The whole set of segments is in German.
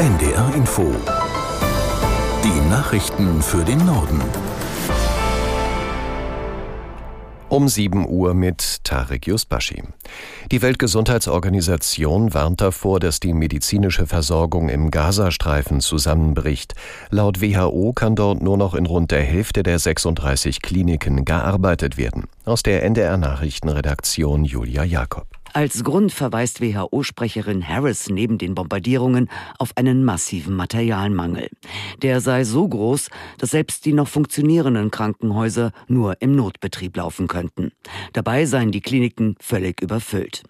NDR Info. Die Nachrichten für den Norden. Um 7 Uhr mit Tarek Yusbashi. Die Weltgesundheitsorganisation warnt davor, dass die medizinische Versorgung im Gazastreifen zusammenbricht. Laut WHO kann dort nur noch in rund der Hälfte der 36 Kliniken gearbeitet werden. Aus der NDR Nachrichtenredaktion Julia Jakob. Als Grund verweist WHO-Sprecherin Harris neben den Bombardierungen auf einen massiven Materialmangel. Der sei so groß, dass selbst die noch funktionierenden Krankenhäuser nur im Notbetrieb laufen könnten. Dabei seien die Kliniken völlig überfüllt.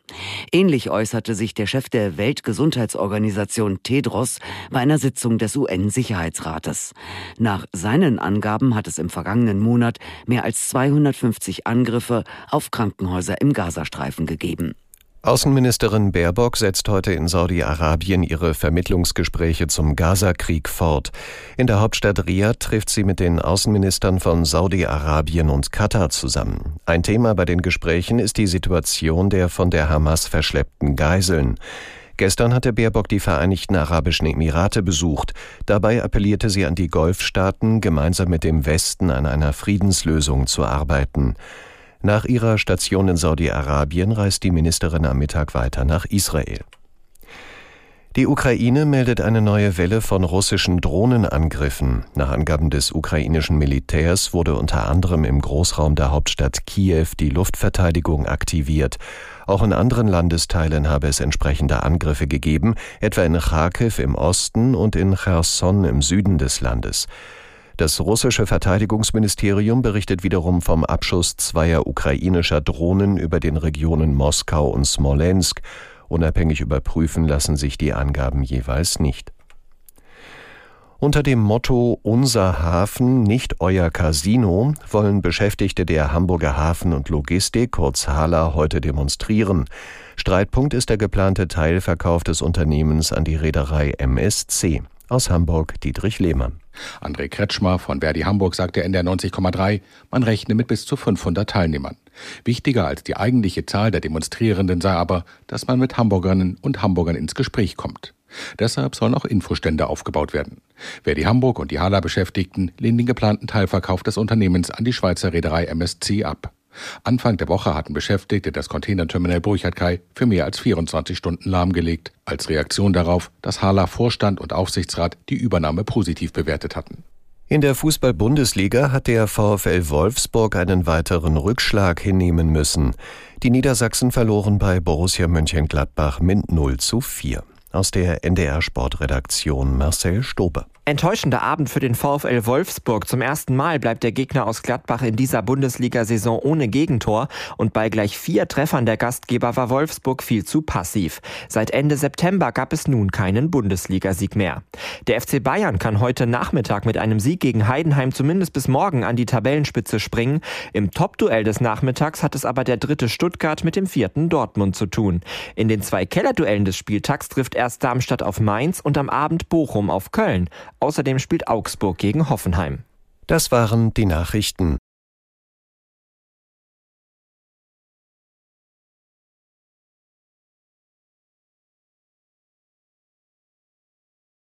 Ähnlich äußerte sich der Chef der Weltgesundheitsorganisation Tedros bei einer Sitzung des UN-Sicherheitsrates. Nach seinen Angaben hat es im vergangenen Monat mehr als 250 Angriffe auf Krankenhäuser im Gazastreifen gegeben. Außenministerin Baerbock setzt heute in Saudi-Arabien ihre Vermittlungsgespräche zum Gaza-Krieg fort. In der Hauptstadt Riyadh trifft sie mit den Außenministern von Saudi-Arabien und Katar zusammen. Ein Thema bei den Gesprächen ist die Situation der von der Hamas verschleppten Geiseln. Gestern hatte Baerbock die Vereinigten Arabischen Emirate besucht. Dabei appellierte sie an die Golfstaaten, gemeinsam mit dem Westen an einer Friedenslösung zu arbeiten. Nach ihrer Station in Saudi-Arabien reist die Ministerin am Mittag weiter nach Israel. Die Ukraine meldet eine neue Welle von russischen Drohnenangriffen. Nach Angaben des ukrainischen Militärs wurde unter anderem im Großraum der Hauptstadt Kiew die Luftverteidigung aktiviert. Auch in anderen Landesteilen habe es entsprechende Angriffe gegeben, etwa in Kharkiv im Osten und in Cherson im Süden des Landes. Das russische Verteidigungsministerium berichtet wiederum vom Abschuss zweier ukrainischer Drohnen über den Regionen Moskau und Smolensk. Unabhängig überprüfen lassen sich die Angaben jeweils nicht. Unter dem Motto Unser Hafen, nicht euer Casino wollen Beschäftigte der Hamburger Hafen und Logistik, kurz HALA, heute demonstrieren. Streitpunkt ist der geplante Teilverkauf des Unternehmens an die Reederei MSC. Aus Hamburg Dietrich Lehmann. André Kretschmer von Verdi Hamburg sagte in der 90,3, man rechne mit bis zu 500 Teilnehmern. Wichtiger als die eigentliche Zahl der Demonstrierenden sei aber, dass man mit Hamburgerinnen und Hamburgern ins Gespräch kommt. Deshalb sollen auch Infostände aufgebaut werden. Verdi Hamburg und die Hala Beschäftigten lehnen den geplanten Teilverkauf des Unternehmens an die Schweizer Reederei MSC ab. Anfang der Woche hatten Beschäftigte das Containerterminal Burchard-Kai für mehr als 24 Stunden lahmgelegt, als Reaktion darauf, dass Hala Vorstand und Aufsichtsrat die Übernahme positiv bewertet hatten. In der Fußball-Bundesliga hat der VfL Wolfsburg einen weiteren Rückschlag hinnehmen müssen. Die Niedersachsen verloren bei Borussia Mönchengladbach mit 0 zu 4. Aus der NDR Sportredaktion Marcel Stobe. Enttäuschender Abend für den VfL Wolfsburg. Zum ersten Mal bleibt der Gegner aus Gladbach in dieser Bundesliga-Saison ohne Gegentor und bei gleich vier Treffern der Gastgeber war Wolfsburg viel zu passiv. Seit Ende September gab es nun keinen Bundesligasieg mehr. Der FC Bayern kann heute Nachmittag mit einem Sieg gegen Heidenheim zumindest bis morgen an die Tabellenspitze springen. Im Top-Duell des Nachmittags hat es aber der dritte Stuttgart mit dem vierten Dortmund zu tun. In den zwei Kellerduellen des Spieltags trifft erst Darmstadt auf Mainz und am Abend Bochum auf Köln. Außerdem spielt Augsburg gegen Hoffenheim. Das waren die Nachrichten.